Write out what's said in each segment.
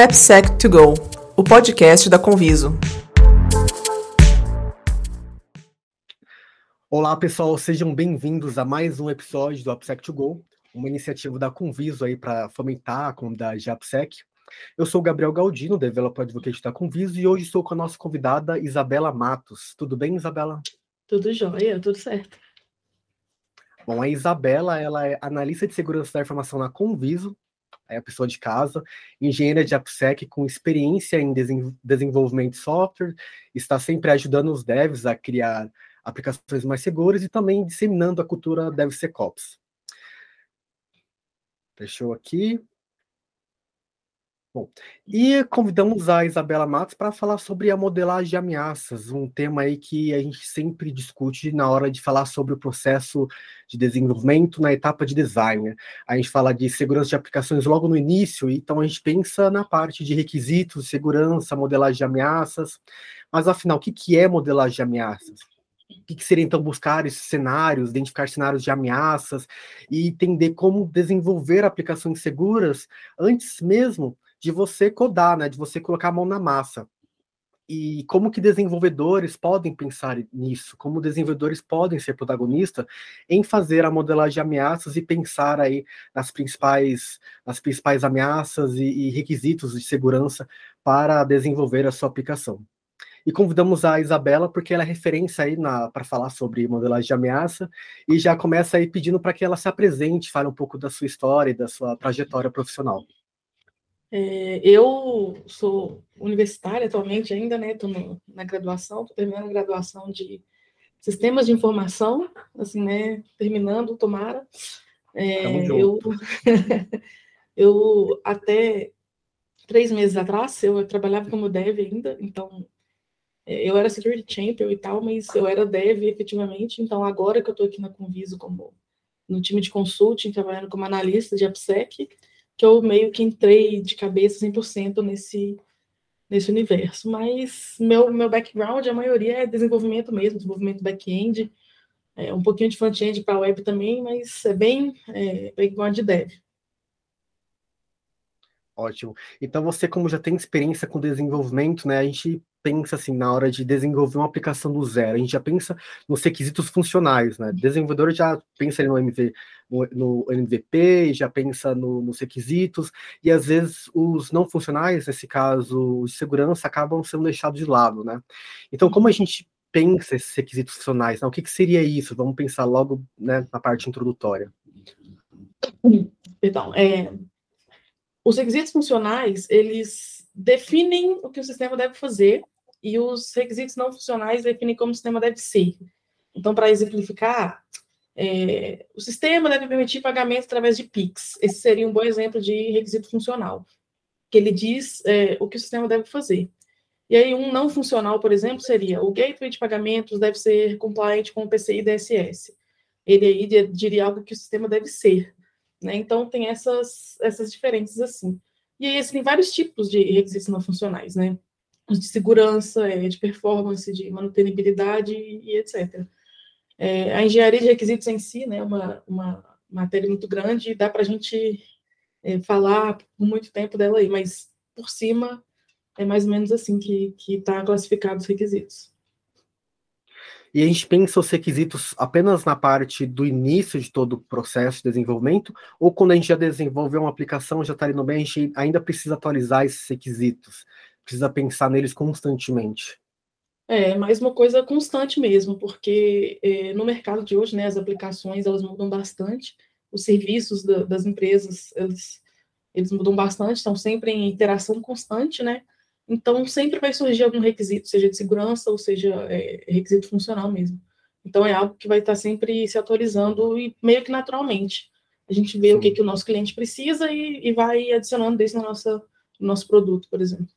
AppSec2Go, o podcast da Conviso. Olá, pessoal, sejam bem-vindos a mais um episódio do AppSec2Go, uma iniciativa da Conviso aí para fomentar a comunidade de AppSec. Eu sou o Gabriel Galdino, developer advocate da Conviso, e hoje estou com a nossa convidada Isabela Matos. Tudo bem, Isabela? Tudo jóia, tudo certo. Bom, a Isabela, ela é analista de segurança da informação na Conviso, a pessoa de casa, engenheira de AppSec com experiência em desenvolvimento de software, está sempre ajudando os devs a criar aplicações mais seguras e também disseminando a cultura DevSecOps. Fechou aqui. Bom, e convidamos a Isabela Matos para falar sobre a modelagem de ameaças, um tema aí que a gente sempre discute na hora de falar sobre o processo de desenvolvimento na etapa de design. A gente fala de segurança de aplicações logo no início, então a gente pensa na parte de requisitos, segurança, modelagem de ameaças. Mas afinal, o que, é modelagem de ameaças? O que seria então buscar esses cenários, identificar cenários de ameaças e entender como desenvolver aplicações seguras antes mesmo de você codar, né, de você colocar a mão na massa. E como que desenvolvedores podem pensar nisso? Como desenvolvedores podem ser protagonistas em fazer a modelagem de ameaças e pensar aí nas principais, nas principais ameaças e, e requisitos de segurança para desenvolver a sua aplicação. E convidamos a Isabela, porque ela é referência aí para falar sobre modelagem de ameaça, e já começa aí pedindo para que ela se apresente, fale um pouco da sua história e da sua trajetória profissional. É, eu sou universitária atualmente ainda, né? Estou na graduação, estou terminando a graduação de sistemas de informação, assim, né? Terminando, tomara. É, eu, eu até três meses atrás eu trabalhava como dev ainda, então é, eu era security champion e tal, mas eu era dev efetivamente. Então agora que eu estou aqui na Conviso como no time de consulting, trabalhando como analista de AppSec, que eu meio que entrei de cabeça 100% nesse, nesse universo. Mas meu, meu background, a maioria é desenvolvimento mesmo, desenvolvimento back-end, é, um pouquinho de front-end para web também, mas é bem é, background de dev. Ótimo. Então você, como já tem experiência com desenvolvimento, né? A gente pensa assim na hora de desenvolver uma aplicação do zero, a gente já pensa nos requisitos funcionais, né? O desenvolvedor já pensa no, MV, no, no MVP, já pensa no, nos requisitos, e às vezes os não funcionais, nesse caso de segurança, acabam sendo deixados de lado, né? Então, como a gente pensa esses requisitos funcionais? Né? O que, que seria isso? Vamos pensar logo né, na parte introdutória. Então, é, os requisitos funcionais, eles definem o que o sistema deve fazer e os requisitos não funcionais definem como o sistema deve ser. Então, para exemplificar, é, o sistema deve permitir pagamento através de PIX. Esse seria um bom exemplo de requisito funcional, que ele diz é, o que o sistema deve fazer. E aí, um não funcional, por exemplo, seria o gateway de pagamentos deve ser compliant com o PCI DSS. Ele aí diria algo que o sistema deve ser. Né? Então, tem essas, essas diferenças assim. E aí, assim, tem vários tipos de requisitos não funcionais, né? De segurança, é, de performance, de manutenibilidade e etc. É, a engenharia de requisitos em si, né, é uma, uma matéria muito grande, e dá para a gente é, falar por muito tempo dela aí, mas por cima é mais ou menos assim que está classificado os requisitos. E a gente pensa os requisitos apenas na parte do início de todo o processo de desenvolvimento, ou quando a gente já desenvolveu uma aplicação, já está no bem, a gente ainda precisa atualizar esses requisitos, precisa pensar neles constantemente. É, mais uma coisa constante mesmo, porque é, no mercado de hoje, né, as aplicações elas mudam bastante, os serviços da, das empresas eles, eles mudam bastante, estão sempre em interação constante, né? Então, sempre vai surgir algum requisito, seja de segurança ou seja é, requisito funcional mesmo. Então, é algo que vai estar sempre se atualizando e meio que naturalmente. A gente vê Sim. o que, que o nosso cliente precisa e, e vai adicionando isso no, nosso no nosso produto, por exemplo.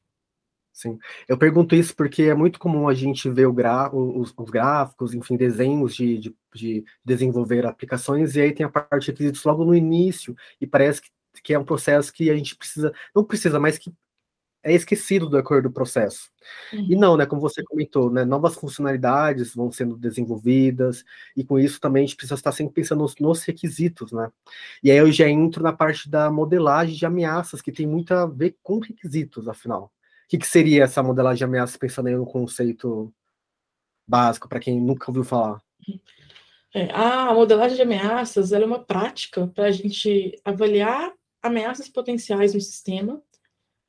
Sim, eu pergunto isso porque é muito comum a gente ver gra os, os, gráficos, enfim, desenhos de, de, de, desenvolver aplicações, e aí tem a parte de requisitos logo no início, e parece que, que é um processo que a gente precisa, não precisa, mas que é esquecido do decorrer do processo. Uhum. E não, né, como você comentou, né, novas funcionalidades vão sendo desenvolvidas, e com isso também a gente precisa estar sempre pensando nos, nos requisitos, né? E aí eu já entro na parte da modelagem de ameaças, que tem muito a ver com requisitos, afinal. Que, que seria essa modelagem de ameaças, pensando em um conceito básico, para quem nunca ouviu falar? É, a modelagem de ameaças é uma prática para a gente avaliar ameaças potenciais no sistema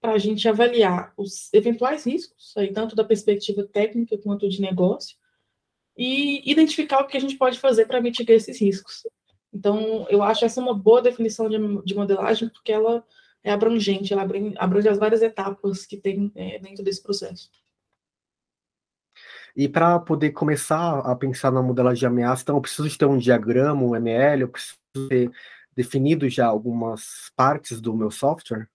para a gente avaliar os eventuais riscos, aí tanto da perspectiva técnica quanto de negócio, e identificar o que a gente pode fazer para mitigar esses riscos. Então, eu acho essa uma boa definição de, de modelagem, porque ela é abrangente, ela abrange, as várias etapas que tem é, dentro desse processo. E para poder começar a pensar na modelagem de ameaça, então eu preciso de ter um diagrama, um ML, eu preciso ter definido já algumas partes do meu software?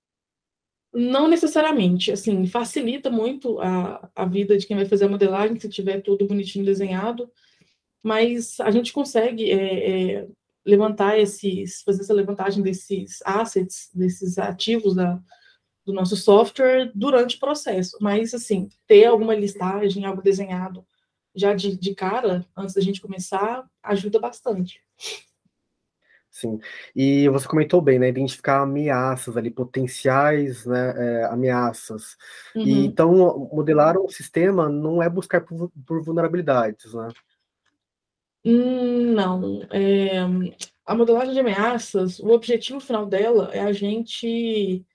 Não necessariamente, assim, facilita muito a, a vida de quem vai fazer a modelagem, se tiver tudo bonitinho desenhado, mas a gente consegue é, é, levantar esses, fazer essa levantagem desses assets, desses ativos da, do nosso software durante o processo, mas, assim, ter alguma listagem, algo desenhado já de, de cara, antes da gente começar, ajuda bastante. Sim, e você comentou bem, né? Identificar ameaças ali, potenciais né, é, ameaças. Uhum. E, então, modelar um sistema não é buscar por, por vulnerabilidades, né? Hum, não. É, a modelagem de ameaças, o objetivo final dela é a gente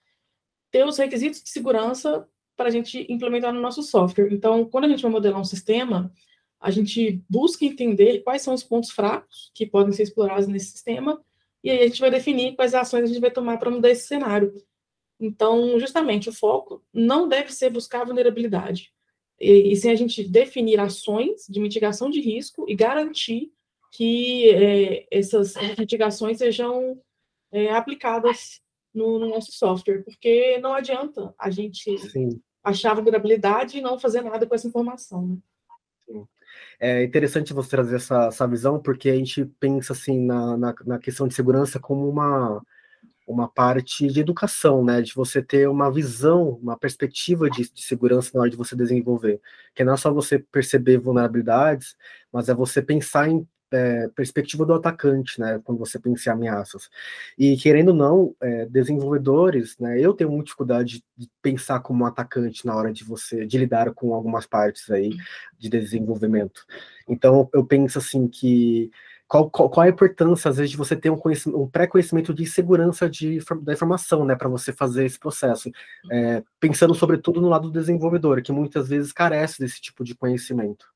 ter os requisitos de segurança para a gente implementar no nosso software. Então, quando a gente vai modelar um sistema, a gente busca entender quais são os pontos fracos que podem ser explorados nesse sistema, e aí a gente vai definir quais ações a gente vai tomar para mudar esse cenário. Então, justamente, o foco não deve ser buscar vulnerabilidade, e, e sim a gente definir ações de mitigação de risco e garantir que é, essas mitigações sejam é, aplicadas no, no, nosso software, porque não adianta a gente sim. achar vulnerabilidade e não fazer nada com essa informação. Né? Sim. É interessante você trazer essa, essa visão, porque a gente pensa assim na, na, na, questão de segurança como uma, uma parte de educação, né? De você ter uma visão, uma perspectiva de, de segurança na hora de você desenvolver. Que não é só você perceber vulnerabilidades, mas é você pensar em é, perspectiva do atacante, né, quando você pensa em ameaças. E querendo ou não, é, desenvolvedores, né, eu tenho muita dificuldade de pensar como um atacante na hora de você de lidar com algumas partes aí de desenvolvimento. Então eu penso assim que qual, qual, qual, a importância, às vezes, de você ter um, um pré-conhecimento de segurança de, da informação, né, para você fazer esse processo, é, pensando sobretudo no lado do desenvolvedor, que muitas vezes carece desse tipo de conhecimento.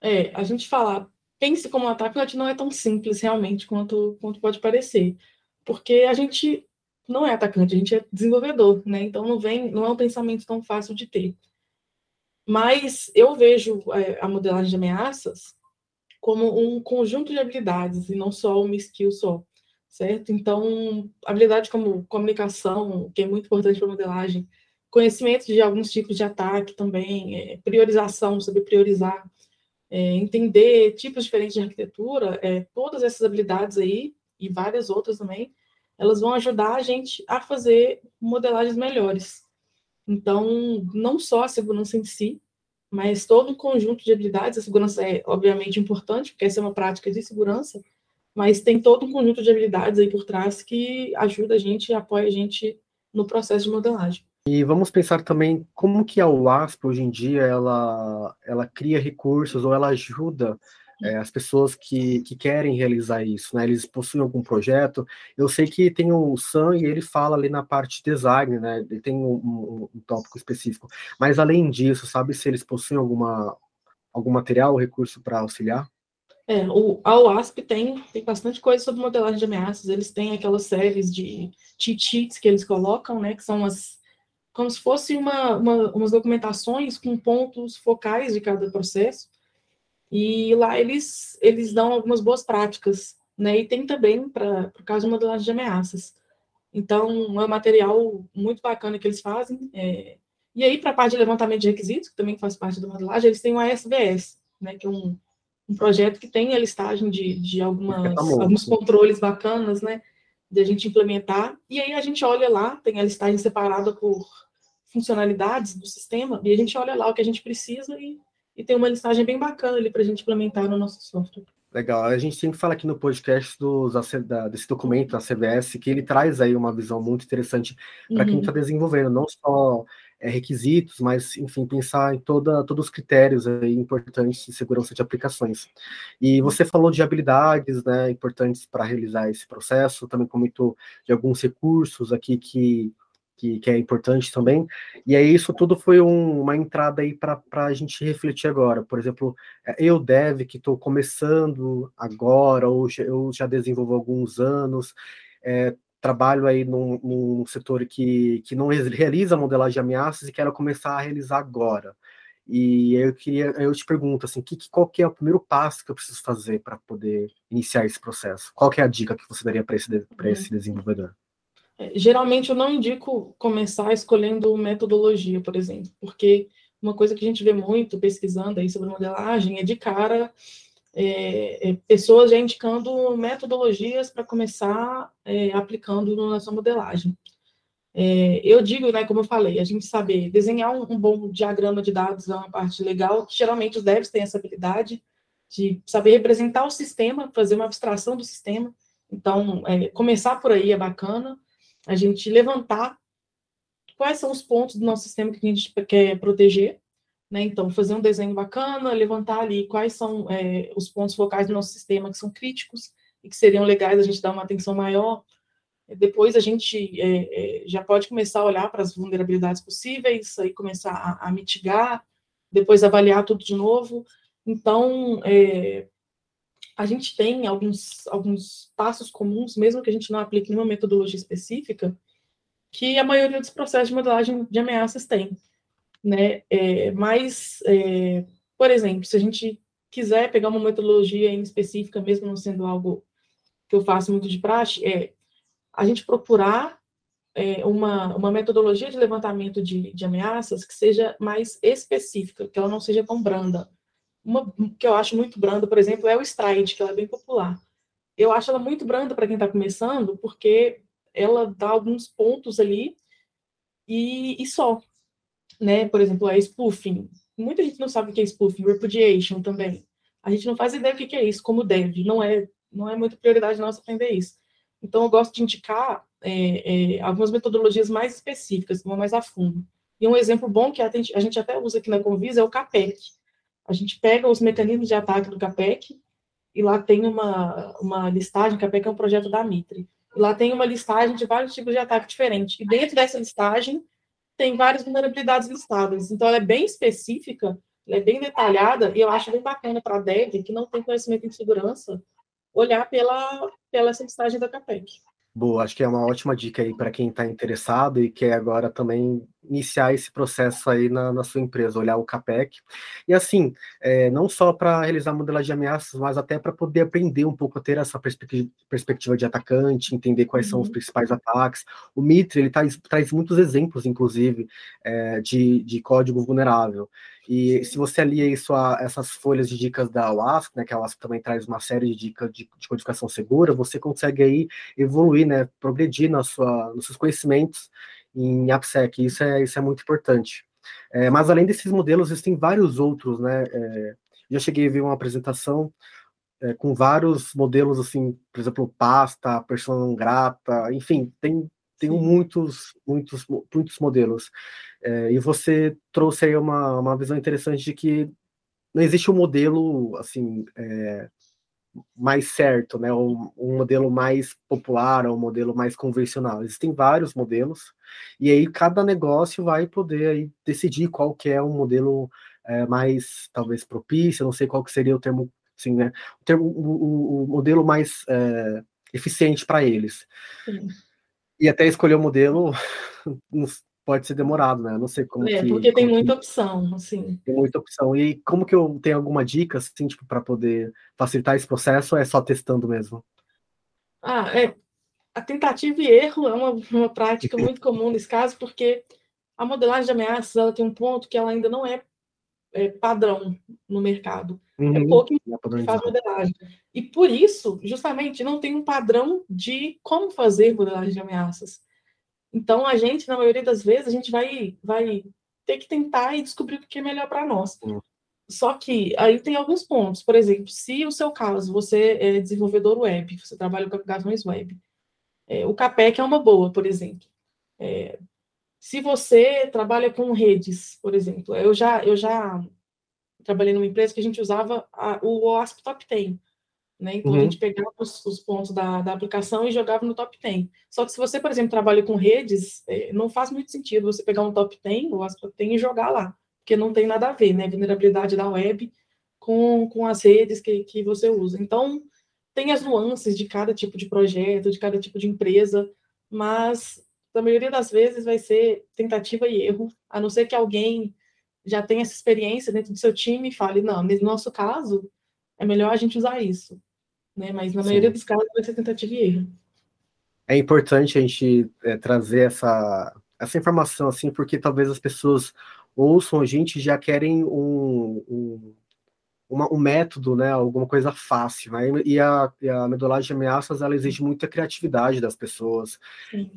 É, a gente fala pense como um ataque, não é tão simples realmente quanto, quanto pode parecer. Porque a gente não é atacante, a gente é desenvolvedor, né? Então não vem, não é um pensamento tão fácil de ter. Mas eu vejo é, a modelagem de ameaças como um conjunto de habilidades e não só uma skill só, certo? Então, habilidade como comunicação, que é muito importante para modelagem, conhecimento de alguns tipos de ataque também, é, priorização, saber priorizar, é, entender tipos diferentes de arquitetura, é, todas essas habilidades aí, e várias outras também, elas vão ajudar a gente a fazer modelagens melhores. Então, não só a segurança em si, mas todo um conjunto de habilidades. A segurança é, obviamente, importante, porque essa é uma prática de segurança, mas tem todo um conjunto de habilidades aí por trás que ajuda a gente e apoia a gente no processo de modelagem. E vamos pensar também como que a UASP hoje em dia ela, ela cria recursos ou ela ajuda é, as pessoas que, que querem realizar isso, né? Eles possuem algum projeto. Eu sei que tem o Sam e ele fala ali na parte de design, né? Ele tem um, um, um tópico específico. Mas além disso, sabe se eles possuem alguma algum material, recurso para auxiliar? É, o, a UASP tem, tem bastante coisa sobre modelagem de ameaças. Eles têm aquelas séries de cheat sheets que eles colocam, né? Que são as como se fosse uma, uma, umas documentações com pontos focais de cada processo. E lá eles, eles dão algumas boas práticas, né? E tem também para o caso de modelagem de ameaças. Então, é um material muito bacana que eles fazem. É... E aí, para a parte de levantamento de requisitos, que também faz parte da modelagem, eles têm o ASVS, né? Que é um, um projeto que tem a listagem de, de algumas, alguns controles bacanas, né? De a gente implementar. E aí a gente olha lá, tem a listagem separada por funcionalidades do sistema, e a gente olha lá o que a gente precisa e, e tem uma listagem bem bacana ali para a gente implementar no nosso software. Legal. A gente sempre fala aqui no podcast dos, da, desse documento, da CVS, que ele traz aí uma visão muito interessante para uhum. quem está desenvolvendo, não só é, requisitos, mas, enfim, pensar em toda, todos os critérios aí importantes de segurança de aplicações. E você falou de habilidades né, importantes para realizar esse processo, também comentou de alguns recursos aqui que que, que é importante também. E aí isso tudo foi um, uma entrada aí para a gente refletir agora. Por exemplo, é, eu dev que estou começando agora, ou eu já desenvolvo alguns anos, é, trabalho aí num, num, setor que, que não realiza modelagem de ameaças e quero começar a realizar agora. E eu queria, eu te pergunto assim, que, qual que é o primeiro passo que eu preciso fazer para poder iniciar esse processo? Qual que é a dica que você daria para esse, esse desenvolvedor? É, geralmente eu não indico começar escolhendo metodologia, por exemplo, porque uma coisa que a gente vê muito pesquisando aí sobre modelagem é de cara é, é, pessoas já indicando metodologias para começar é, aplicando na sua modelagem. É, eu digo, né, como eu falei, a gente saber desenhar um, um, bom diagrama de dados é uma parte legal, que geralmente os devs têm essa habilidade de saber representar o sistema, fazer uma abstração do sistema. Então, é, começar por aí é bacana a gente levantar quais são os pontos do nosso sistema que a gente quer proteger, né? Então, fazer um desenho bacana, levantar ali quais são é, os pontos focais do nosso sistema que são críticos e que seriam legais a gente dar uma atenção maior. Depois a gente é, é, já pode começar a olhar para as vulnerabilidades possíveis, aí começar a, a mitigar, depois avaliar tudo de novo. Então, é, a gente tem alguns, alguns passos comuns, mesmo que a gente não aplique nenhuma metodologia específica, que a maioria dos processos de modelagem de ameaças tem. Né? É, mas, é, por exemplo, se a gente quiser pegar uma metodologia em específica, mesmo não sendo algo que eu faço muito de praxe, é a gente procurar é, uma, uma metodologia de levantamento de, de ameaças que seja mais específica, que ela não seja tão branda. Uma que eu acho muito branda, por exemplo, é o Stride, que ela é bem popular. Eu acho ela muito branda para quem está começando, porque ela dá alguns pontos ali e, e só. Né? Por exemplo, é spoofing. Muita gente não sabe o que é spoofing, repudiation também. A gente não faz ideia do que é isso, como deve. Não é, não é muita prioridade nossa aprender isso. Então, eu gosto de indicar é, é, algumas metodologias mais específicas, vão mais a fundo. E um exemplo bom que a gente até usa aqui na Convisa é o CAPEC, a gente pega os mecanismos de ataque do CAPEC, e lá tem uma, uma listagem, CAPEC é um projeto da Mitre, e lá tem uma listagem de vários tipos de ataque diferentes, e dentro dessa listagem tem várias vulnerabilidades listadas, então ela é bem específica, ela é bem detalhada, e eu acho bem bacana para a dev, que não tem conhecimento em segurança, olhar pela, pela essa listagem da CAPEC. Boa, acho que é uma ótima dica aí para quem está interessado e quer agora também iniciar esse processo aí na, na sua empresa, olhar o CAPEC. E assim, é, não só para realizar modelagem de ameaças, mas até para poder aprender um pouco a ter essa perspectiva, perspectiva de atacante, entender quais uhum. são os uhum. principais ataques. O Mitre, ele traz, traz muitos exemplos, inclusive, é, de, de código vulnerável. E se você alia isso a essas folhas de dicas da WASP, né, que a WASP também traz uma série de dicas de, de codificação segura, você consegue aí evoluir, né, progredir na sua, nos seus conhecimentos em AppSec, isso é, isso é muito importante. É, mas além desses modelos, existem vários outros, né, é, já cheguei a ver uma apresentação é, com vários modelos, assim, por exemplo, pasta, persona grata, enfim, tem tenho muitos, muitos, muitos modelos. É, e você trouxe aí uma, uma visão interessante de que não existe um modelo assim é, mais certo, né? Um, um, modelo mais popular ou um modelo mais convencional. Existem vários modelos e aí cada negócio vai poder aí decidir qual que é um modelo é, mais talvez propício. Não sei qual que seria o termo, assim, né? O, termo, o, o modelo mais é, eficiente para eles. Sim. E até escolher o modelo pode ser demorado, né? Não sei como é, que, porque tem muita que... opção, assim. Tem muita opção. E como que eu tenho alguma dica, assim, tipo, para poder facilitar esse processo ou é só testando mesmo? Ah, é. A tentativa e erro é uma, uma prática muito comum nesse caso, porque a modelagem de ameaças ela tem um ponto que ela ainda não é, é padrão no mercado. É uhum. É pouco que faz modelagem. E por isso, justamente, não tem um padrão de como fazer modelagem de ameaças. Então, a gente, na maioria das vezes, a gente vai, vai ter que tentar e descobrir o que é melhor para nós. Só que aí tem alguns pontos. Por exemplo, se o seu caso, você é desenvolvedor web, você trabalha com aplicações web, é, o CAPEC é uma boa, por exemplo. É, se você trabalha com redes, por exemplo, eu já, eu já trabalhei numa empresa que a gente usava a, o OASP Top 10. Né? Então, uhum. a gente pegava os, os pontos da, da, aplicação e jogava no top 10. Só que se você, por exemplo, trabalha com redes, é, não faz muito sentido você pegar um top 10, o OASP Top 10 e jogar lá, porque não tem nada a ver, né? Vulnerabilidade da web com, com as redes que, que você usa. Então, tem as nuances de cada tipo de projeto, de cada tipo de empresa, mas na maioria das vezes vai ser tentativa e erro, a não ser que alguém já tenha essa experiência dentro do seu time e fale, não, no nosso caso, é melhor a gente usar isso né? Mas na Sim. maioria dos casos vai ser tentativa e erro. É importante a gente é, trazer essa, essa informação, assim, porque talvez as pessoas ouçam a gente já querem um, um, uma, um método, né? Alguma coisa fácil, né? E a, e a metodologia de ameaças, ela exige muita criatividade das pessoas. Sim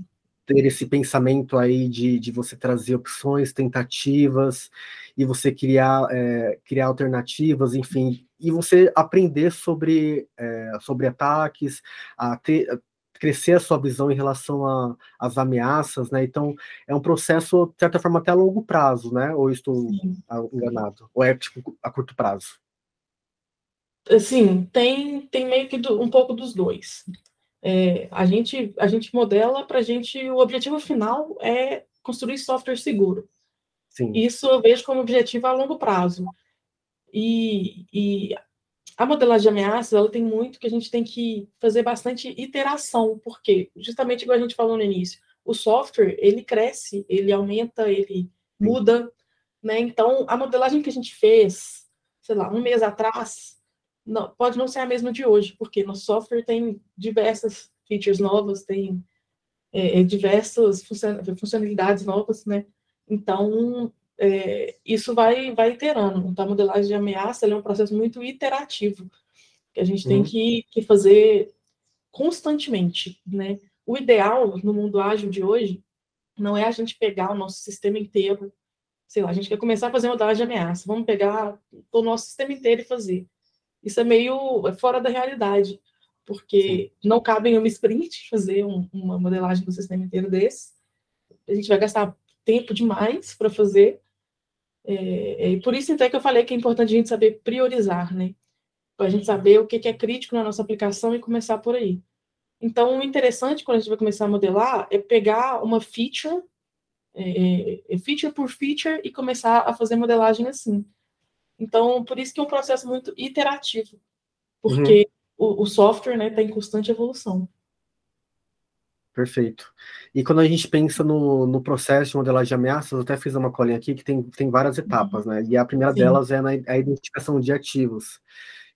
ter esse pensamento aí de, de você trazer opções, tentativas, e você criar, é, criar alternativas, enfim, e você aprender sobre, é, sobre ataques, a ter, crescer a sua visão em relação às ameaças, né? Então, é um processo, de certa forma, até a longo prazo, né? Ou estou Sim. enganado? Ou é, tipo, a curto prazo? Sim, tem, tem meio que do, um pouco dos dois. É, a, gente, a gente modela para a gente, o objetivo final é construir software seguro. Sim. Isso eu vejo como objetivo a longo prazo. E, e a modelagem de ameaças, ela tem muito que a gente tem que fazer bastante iteração, porque, justamente igual a gente falou no início, o software, ele cresce, ele aumenta, ele muda, né? Então, a modelagem que a gente fez, sei lá, um mês atrás, não, pode não ser a mesma de hoje, porque no software tem diversas features novas, tem é, é diversas funcionalidades novas, né? Então, é, isso vai, vai iterando. Então, a modelagem de ameaça é um processo muito iterativo, que a gente tem uhum. que, que fazer constantemente, né? O ideal no mundo ágil de hoje não é a gente pegar o nosso sistema inteiro, sei lá, a gente quer começar a fazer modelagem de ameaça, vamos pegar o nosso sistema inteiro e fazer. Isso é meio é fora da realidade, porque Sim. não cabe em uma sprint fazer um, uma modelagem do sistema inteiro desse. A gente vai gastar tempo demais para fazer, é, é, e por isso, então, é que eu falei que é importante a gente saber priorizar, né? Para a gente saber o que, que é crítico na nossa aplicação e começar por aí. Então, o interessante quando a gente vai começar a modelar é pegar uma feature, é, é, feature por feature, e começar a fazer modelagem assim. Então, por isso que é um processo muito iterativo, porque uhum. o, o, software está né, tá em constante evolução. Perfeito. E quando a gente pensa no, no processo de modelagem de ameaças, eu até fiz uma colinha aqui que tem, tem várias etapas, né? E a primeira Sim. delas é na, a identificação de ativos.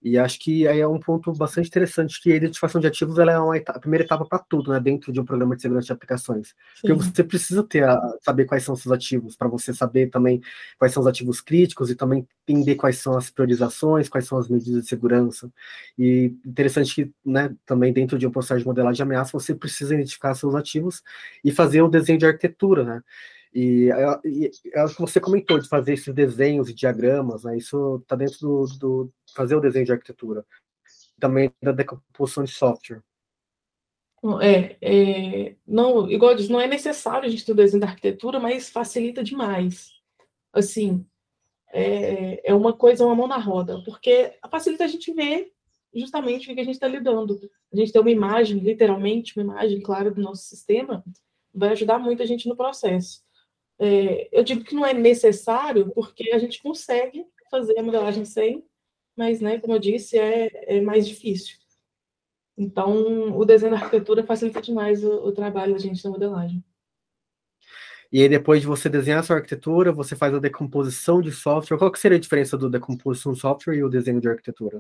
E acho que aí é um ponto bastante interessante que a identificação de ativos ela é uma etapa, a primeira etapa para tudo, né, dentro de um programa de segurança de aplicações. Sim. Porque você precisa ter a, saber quais são os seus ativos, para você saber também quais são os ativos críticos e também entender quais são as priorizações, quais são as medidas de segurança. E interessante que, né, também dentro de um processo de modelagem de ameaça, você precisa identificar seus ativos e fazer o desenho de arquitetura, né? E, e, e acho que você comentou de fazer esses desenhos e diagramas, né? Isso está dentro do, do, fazer o desenho de arquitetura, também da decomposição de software. É, é, não, igual eu disse, não é necessário a gente ter o desenho da arquitetura, mas facilita demais. Assim, é, é uma coisa, uma mão na roda, porque facilita a gente ver justamente o que a gente está lidando. A gente tem uma imagem, literalmente, uma imagem clara do nosso sistema, vai ajudar muito a gente no processo. É, eu digo que não é necessário, porque a gente consegue fazer a modelagem sem, mas, né, como eu disse, é, é mais difícil. Então, o desenho da arquitetura facilita demais o, o trabalho da gente na modelagem. E aí, depois de você desenhar a sua arquitetura, você faz a decomposição de software. Qual que seria a diferença do decomposição de software e o desenho de arquitetura?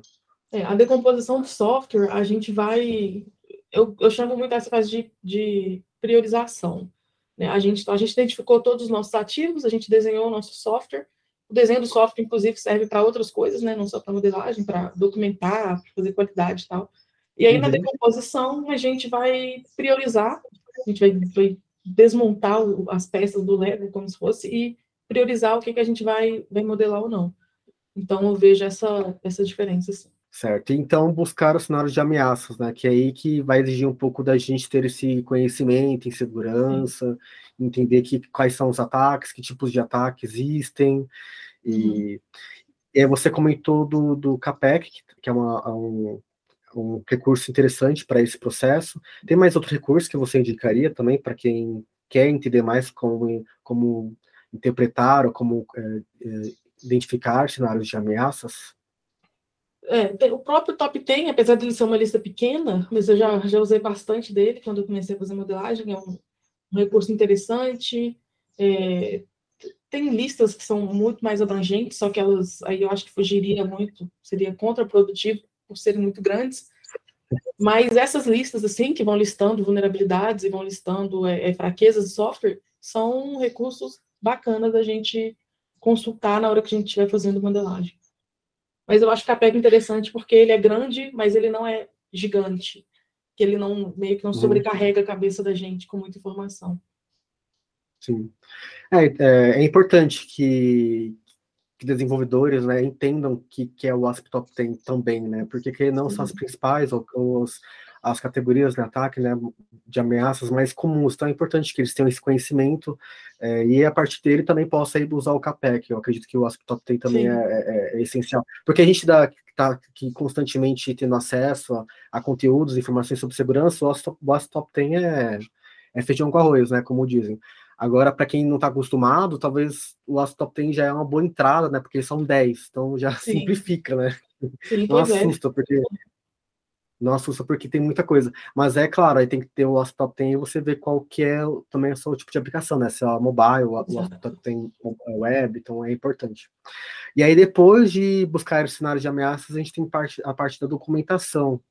É, a decomposição de software, a gente vai. Eu, eu chamo muito essa fase de, de priorização. Né? A, gente, a gente identificou todos os nossos ativos, a gente desenhou o nosso software. O desenho do software, inclusive, serve para outras coisas, né? não só para modelagem, para documentar, fazer qualidade e tal. E aí, uhum. na decomposição, a gente vai priorizar, a gente vai, vai desmontar as peças do Lego como se fosse e priorizar o que, que a gente vai, vai modelar ou não. Então, eu vejo essa, essa diferença, sim. Certo. Então, buscar os cenários de ameaças, né? Que é aí que vai exigir um pouco da gente ter esse conhecimento em segurança, Sim. Entender que, quais são os ataques, que tipos de ataques existem. E, uhum. e você comentou do, do CAPEC, que é uma, um, um recurso interessante para esse processo. Tem mais outro recurso que você indicaria também para quem quer entender mais como, como interpretar ou como é, é, identificar cenários de ameaças? É, o próprio Top 10, apesar de ele ser uma lista pequena, mas eu já, já usei bastante dele quando eu comecei a fazer modelagem, é um, um recurso interessante. É, tem listas que são muito mais abrangentes, só que elas aí eu acho que fugiria muito, seria contraprodutivo por serem muito grandes. Mas essas listas, assim, que vão listando vulnerabilidades e vão listando é, é, fraquezas de software, são recursos bacanas da gente consultar na hora que a gente estiver fazendo modelagem. Mas eu acho que a PEG é interessante porque ele é grande, mas ele não é gigante. Que ele não meio que não uhum. sobrecarrega a cabeça da gente com muita informação. Sim. É, é, é importante que, que desenvolvedores né, entendam que, que é o ASP Top 10 também, né? Porque que não são as principais ou, ou os, as categorias de ataque, né, de ameaças mais comuns. Então é importante que eles tenham esse conhecimento é, e a partir dele também possa ir usar o CAPEC. Eu acredito que o ASP Top 10 também é, é, é, essencial. Porque a gente dá, tá aqui constantemente tendo acesso a, a conteúdos, informações sobre segurança, o ASP, o ASP Top 10 é, é feijão com arroz, né, como dizem. Agora, para quem não está acostumado, talvez o ASP Top 10 já é uma boa entrada, né? Porque são 10, então já Sim. simplifica, né? Sim, não é. assusta, porque não assusta porque tem muita coisa. Mas é claro, aí tem que ter o laptop tem e você vê qual que é também o seu tipo de aplicação, né? Se é mobile, o laptop tem web, então é importante. E aí, depois de buscar os cenários de ameaças, a gente tem parte, a parte da documentação.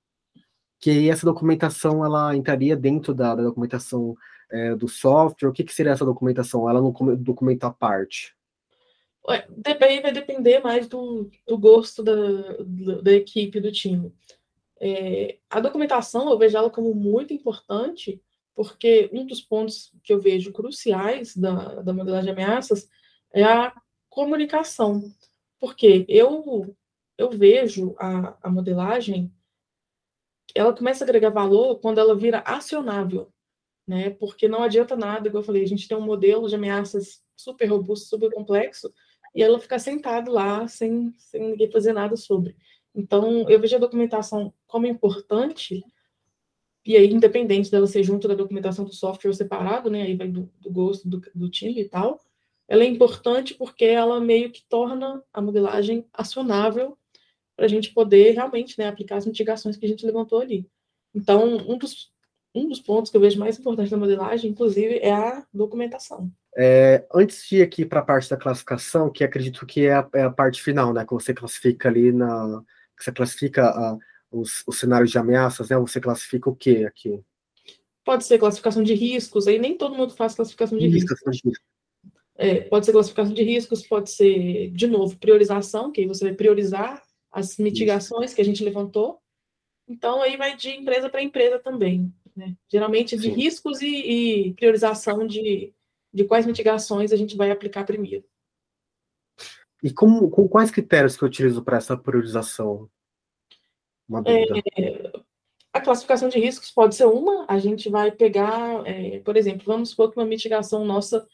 Que essa documentação ela entraria dentro da, da documentação é, do software. O que, que seria essa documentação? Ela não documenta a parte. Vai depender mais do, do gosto da, da equipe, do time. É, a documentação eu vejo ela como muito importante, porque um dos pontos que eu vejo cruciais da, da modelagem de ameaças é a comunicação. Porque eu, eu vejo a, a modelagem, ela começa a agregar valor quando ela vira acionável. Né? Porque não adianta nada, igual eu falei, a gente tem um modelo de ameaças super robusto, super complexo, e ela fica sentada lá sem, sem ninguém fazer nada sobre. Então, eu vejo a documentação como importante, e aí, independente dela ser junto da documentação do software separado, né, aí vai do, do gosto do, do time e tal, ela é importante porque ela meio que torna a modelagem acionável para a gente poder realmente né, aplicar as mitigações que a gente levantou ali. Então, um dos, um dos pontos que eu vejo mais importante na modelagem, inclusive, é a documentação. É, antes de ir aqui para a parte da classificação, que acredito que é a, é a, parte final, né, que você classifica ali na, que você classifica uh, os, os, cenários de ameaças, né? Você classifica o que aqui? Pode ser classificação de riscos, aí nem todo mundo faz classificação de riscos. É, pode ser classificação de riscos, pode ser, de novo, priorização, que aí você vai priorizar as mitigações Isso. que a gente levantou. Então, aí vai de empresa para empresa também. Né? Geralmente de Sim. riscos e, e priorização de, de quais mitigações a gente vai aplicar primeiro. E como, com quais critérios que eu utilizo para essa priorização? É, a classificação de riscos pode ser uma, a gente vai pegar, é, por exemplo, vamos supor que uma mitigação nossa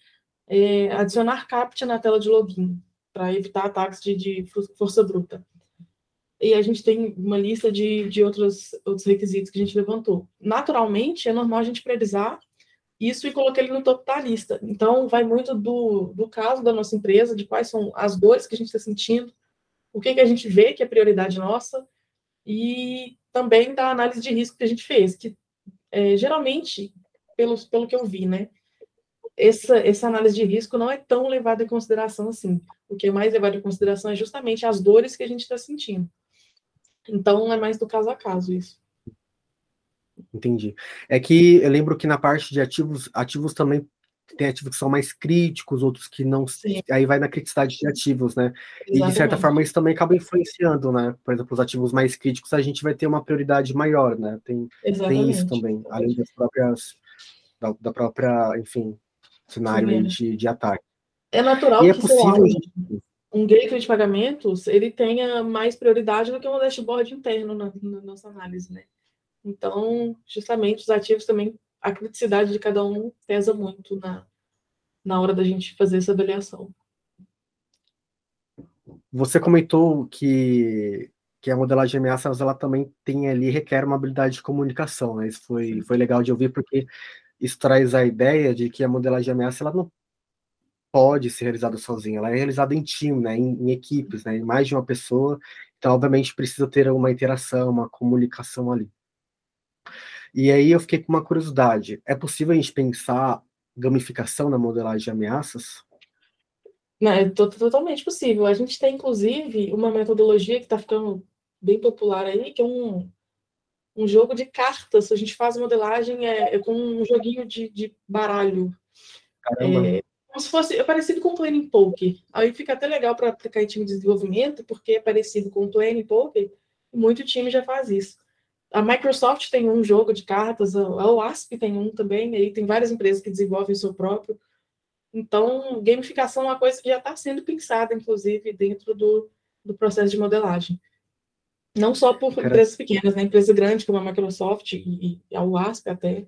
é adicionar CAPT na tela de login, para evitar ataques de, de, força bruta. E a gente tem uma lista de, de outros, outros requisitos que a gente levantou. Naturalmente, é normal a gente priorizar isso e coloquei ele no topo da lista. Então, vai muito do, do caso da nossa empresa, de quais são as dores que a gente está sentindo, o que, que a gente vê que é prioridade nossa, e também da análise de risco que a gente fez, que é, geralmente, pelo, pelo que eu vi, né, essa, essa análise de risco não é tão levada em consideração assim. O que é mais levado em consideração é justamente as dores que a gente está sentindo. Então, é mais do caso a caso isso. Entendi. É que eu lembro que na parte de ativos, ativos também tem ativos que são mais críticos, outros que não. Sim. Aí vai na criticidade de ativos, né? Exatamente. E de certa forma isso também acaba influenciando, né? Por exemplo, os ativos mais críticos a gente vai ter uma prioridade maior, né? Tem, tem isso também, além das próprias da, da própria, enfim, cenário Sim, é. de, de ataque. É natural E é que, lá, possível, um- gente, um gateway de pagamentos ele tenha mais prioridade do que um dashboard interno na, na nossa análise, né? Então, justamente, os ativos também, a criticidade de cada um pesa muito na, na hora da gente fazer essa avaliação. Você comentou que, que a modelagem de ameaças ela também tem ali, requer uma habilidade de comunicação, né? Isso foi, foi legal de ouvir, porque isso traz a ideia de que a modelagem de ameaça ela não pode ser realizada sozinha, ela é realizada em time, né? Em, em equipes, né? Em mais de uma pessoa, então, obviamente, precisa ter uma interação, uma comunicação ali. E aí eu fiquei com uma curiosidade: é possível a gente pensar gamificação na modelagem de ameaças? Não, é to- totalmente possível. A gente tem, inclusive, uma metodologia que está ficando bem popular aí, que é um, um jogo de cartas. A gente faz modelagem é, é com um joguinho de, de baralho. Caramba, Como se fosse, é parecido com o Planning Poker. Aí fica até legal para aplicar em time de desenvolvimento, porque é parecido com o Planning Poker, muito time já faz isso. A Microsoft tem um jogo de cartas, a OASP tem um também, aí tem várias empresas que desenvolvem o seu próprio. Então, gamificação é uma coisa que já está sendo pensada, inclusive, dentro do, do processo de modelagem. Não só por Cara- empresas pequenas, né? Empresa grande como a Microsoft e, e a UASP até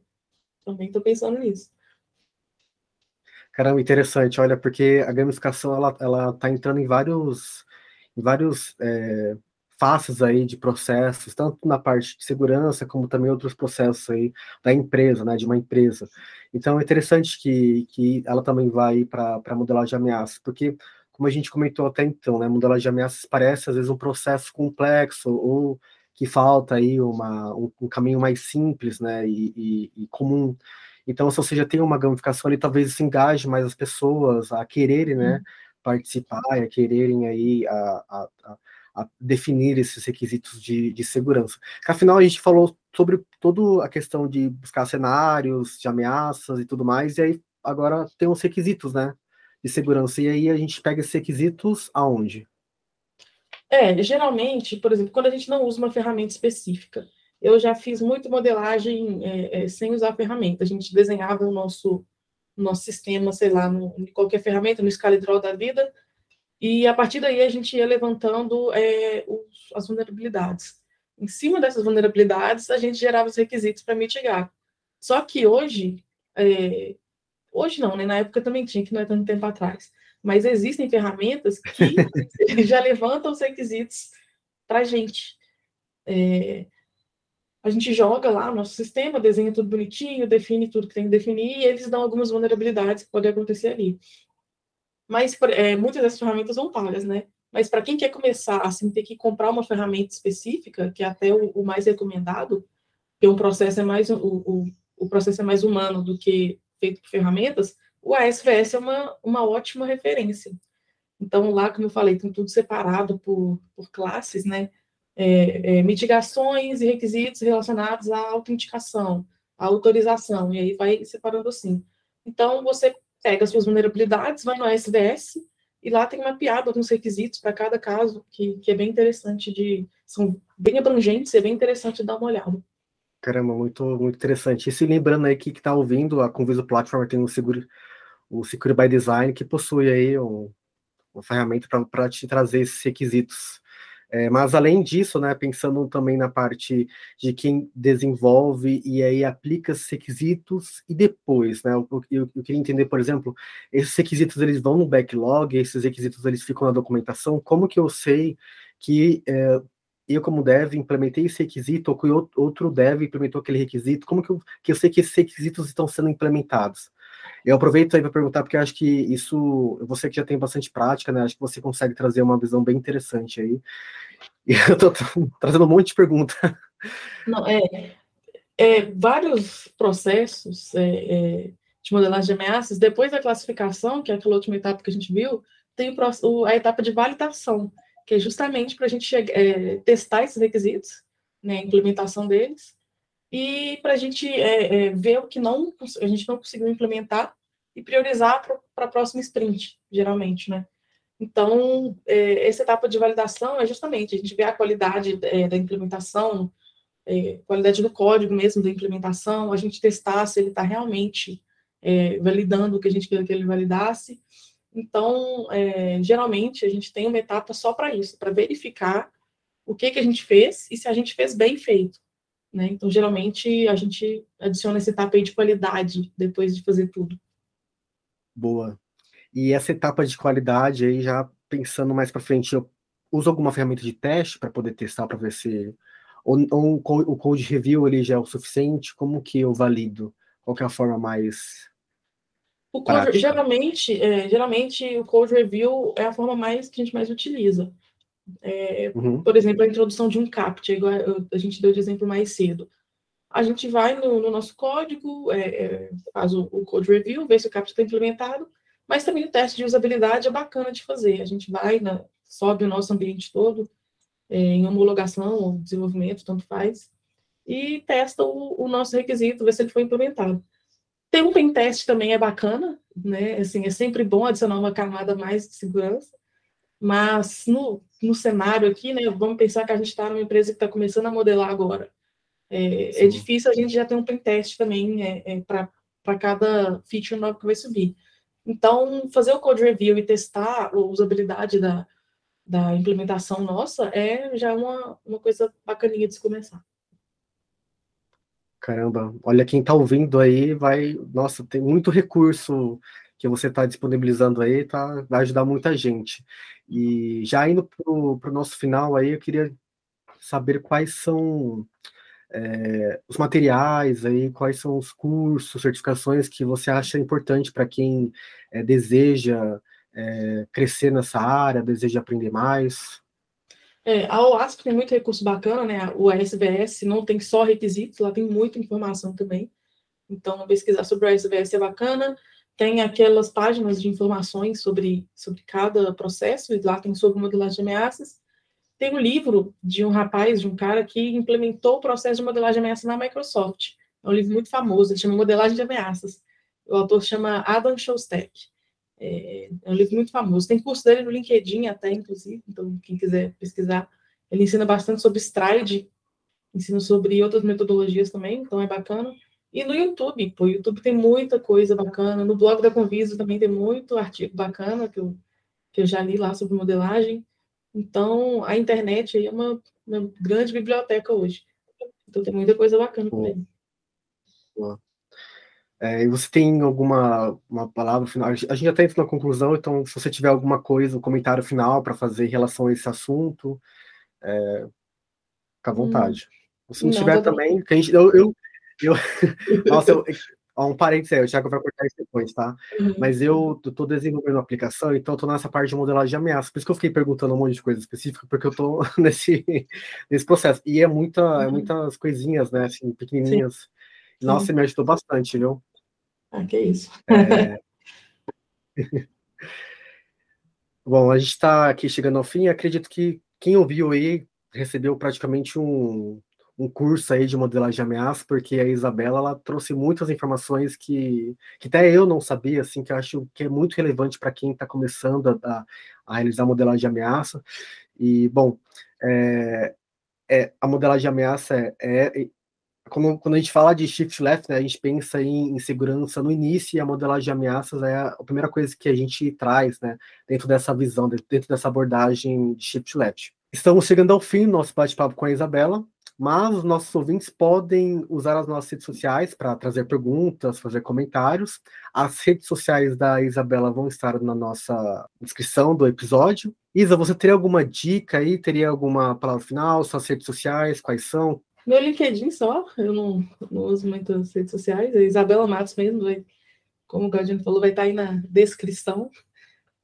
também estão pensando nisso. Caramba, interessante. Olha, porque a gamificação ela, ela tá entrando em vários, em vários é, faces aí de processos, tanto na parte de segurança como também outros processos aí da empresa, né, de uma empresa. Então é interessante que, que ela também vai para a modelagem de ameaças, porque como a gente comentou até então, né, modelagem de ameaças parece às vezes um processo complexo ou que falta aí uma, um, um caminho mais simples, né, e, e, e comum. Então, se você já tem uma gamificação ali, talvez isso engaje mais as pessoas a quererem, né, participar, e a quererem aí a, a, a, a definir esses requisitos de, de segurança. Porque, afinal, a gente falou sobre toda a questão de buscar cenários, de ameaças e tudo mais, e aí agora tem os requisitos, né, de segurança. E aí a gente pega esses requisitos aonde? É, geralmente, por exemplo, quando a gente não usa uma ferramenta específica, eu já fiz muito modelagem é, é, sem usar a ferramenta. A gente desenhava o nosso, nosso sistema, sei lá, no, em qualquer ferramenta, no ScaleDraw da vida, e a partir daí a gente ia levantando é, os- as vulnerabilidades. Em cima dessas vulnerabilidades, a gente gerava os requisitos para mitigar. Só que hoje, é, hoje não, né? Na época também tinha, que não é tanto tempo atrás. Mas existem ferramentas que já levantam os requisitos para a gente. É, a gente joga lá o nosso sistema, desenha tudo bonitinho, define tudo que tem que definir, e eles dão algumas vulnerabilidades que podem acontecer ali. Mas é, muitas dessas ferramentas são pagas, né? Mas para quem quer começar, assim, ter que comprar uma ferramenta específica, que é até o, o mais recomendado, porque o processo é mais o, o, o processo é mais humano do que feito por ferramentas, o ASVS é uma, uma ótima referência. Então, lá, como eu falei, tem tudo separado por, por classes, né? É, é, mitigações e requisitos relacionados à autenticação, à autorização, e aí vai separando assim. Então, você pega as suas vulnerabilidades, vai no ASVS, e lá tem mapeado alguns requisitos para cada caso, que, que é bem interessante de. são bem abrangentes, é bem interessante dar uma olhada. Caramba, muito, muito interessante. E se lembrando aí que está ouvindo, a Conviso Platform tem o Secure, o Secure by Design, que possui aí um, uma ferramenta para te trazer esses requisitos. É, mas além disso, né, pensando também na parte de quem desenvolve e aí aplica esses requisitos e depois, né, eu, eu, eu queria entender, por exemplo, esses requisitos eles vão no backlog, esses requisitos eles ficam na documentação, como que eu sei que é, eu, como dev, implementei esse requisito, ou que outro dev implementou aquele requisito, como que eu, que eu sei que esses requisitos estão sendo implementados? Eu aproveito aí para perguntar, porque acho que isso, você que já tem bastante prática, né? Acho que você consegue trazer uma visão bem interessante aí. E eu estou trazendo um monte de pergunta. Não, é, é vários processos é, é, de modelagem de ameaças, depois da classificação, que é aquela última etapa que a gente viu, tem o, a etapa de validação, que é justamente para a gente é, testar esses requisitos, né, a implementação deles, e para a gente é, é, ver o que não a gente não conseguiu implementar e priorizar para a próxima sprint, geralmente, né? Então, é, essa etapa de validação é justamente a gente ver a qualidade é, da implementação, é, qualidade do código mesmo, da implementação, a gente testar se ele está realmente é, validando o que a gente queria que ele validasse. Então, geralmente, a gente tem uma etapa só para isso, para verificar o que, que a gente fez e se a gente fez bem feito. Né? Então, geralmente, a gente adiciona essa etapa aí de qualidade depois de fazer tudo. Boa. E essa etapa de qualidade aí, já pensando mais para frente, eu uso alguma ferramenta de teste para poder testar para ver se ou, ou, o code review ele já é o suficiente? Como que eu valido? Qual é a forma mais o code, geralmente, é, geralmente o code review é a forma mais que a gente mais utiliza. É, uhum. Por exemplo, a introdução de um CAPT, igual a gente deu de exemplo mais cedo. A gente vai no, no nosso código, é, é faz o, o, code review, vê se o CAPT está implementado, mas também o teste de usabilidade é bacana de fazer. A gente vai, na, sobe o nosso ambiente todo, é, em homologação ou desenvolvimento, tanto faz, e testa o, o nosso requisito, vê se ele foi implementado. Ter um pen test também é bacana, né? Assim, é sempre bom adicionar uma camada mais de segurança, mas no, no cenário aqui, né, vamos pensar que a gente está numa empresa que está começando a modelar agora. É, é, difícil a gente já ter um pen test também é, é para cada feature nova que vai subir. Então, fazer o code review e testar a usabilidade da, da implementação nossa é já uma, uma coisa bacaninha de se começar. Caramba, olha quem está ouvindo aí, vai, nossa, tem muito recurso que você está disponibilizando aí, tá, vai ajudar muita gente. E já indo para o nosso final aí, eu queria saber quais são é, os materiais aí, quais são os cursos, certificações que você acha importante para quem é, deseja é, crescer nessa área, deseja aprender mais. É, a OASP tem muito recurso bacana, né? O SVS não tem só requisitos, lá tem muita informação também. Então, pesquisar sobre o SVS é bacana. Tem aquelas páginas de informações sobre, sobre cada processo, e lá tem sobre modelagem de ameaças. Tem um livro de um rapaz, de um cara que implementou o processo de modelagem de ameaças na Microsoft. É um livro muito famoso, ele chama Modelagem de Ameaças. O autor chama Adam Shostak. É, é um livro muito famoso. Tem curso dele no LinkedIn até, inclusive, então quem quiser pesquisar. Ele ensina bastante sobre Stride, ensina sobre outras metodologias também, então é bacana. E no YouTube, pô, o YouTube tem muita coisa bacana. No blog da Conviso também tem muito artigo bacana que eu, que eu já li lá sobre modelagem. Então, a internet é uma, uma grande biblioteca hoje. Então, tem muita coisa bacana também. É, e você tem alguma uma palavra final? A gente já está indo na conclusão, então se você tiver alguma coisa, um comentário final para fazer em relação a esse assunto, é, fica à hum. vontade. Hum, se não, não tiver também, a gente, eu, eu, eu nossa, eu, ó, um parênteses aí, o Thiago vai cortar isso depois, tá? Uhum. Mas eu estou desenvolvendo uma aplicação, então estou nessa parte de modelagem de ameaça. Por isso que eu fiquei perguntando um monte de coisa específica, porque eu estou nesse, nesse processo. E é, muita, é uhum. é muitas coisinhas, né, assim, pequenininhas. Sim. Nossa, me ajudou bastante, viu? Ah, que isso. É... Bom, a gente está aqui chegando ao fim. Acredito que quem ouviu aí recebeu praticamente um, um curso aí de modelagem de ameaça, porque a Isabela ela trouxe muitas informações que, que até eu não sabia, assim, que eu acho que é muito relevante para quem está começando a, a, realizar modelagem de ameaça. E, bom, é, é, a modelagem de ameaça é, é quando, quando a gente fala de shift left, né, a gente pensa em, em, segurança no início e a modelagem de ameaças é a primeira coisa que a gente traz, né, dentro dessa visão, dentro dessa abordagem de shift left. Estamos chegando ao fim do nosso bate-papo com a Isabela, mas os nossos ouvintes podem usar as nossas redes sociais para trazer perguntas, fazer comentários. As redes sociais da Isabela vão estar na nossa descrição do episódio. Isa, você teria alguma dica aí? Teria alguma palavra final? Suas redes sociais, quais são? Meu LinkedIn só, eu não, não uso muitas redes sociais. A Isabela Matos mesmo, vai, como o Galdino falou, vai estar aí na descrição.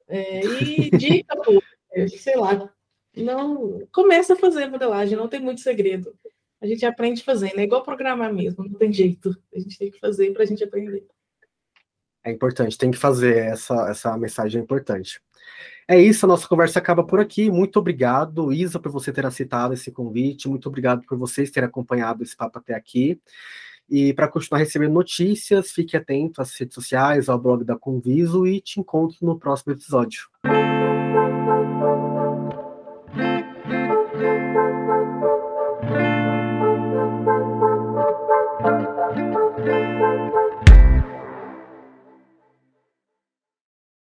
É, e dica, pô, é, sei lá, não começa a fazer modelagem, não tem muito segredo. A gente aprende fazendo, é igual programar mesmo, não tem jeito. A gente tem que fazer para a gente aprender. É importante, tem que fazer essa, essa mensagem é importante. É isso, a nossa conversa acaba por aqui. Muito obrigado, Isa, por você ter aceitado esse convite. Muito obrigado por vocês terem acompanhado esse papo até aqui. E para continuar recebendo notícias, fique atento às redes sociais, ao blog da Conviso e te encontro no próximo episódio.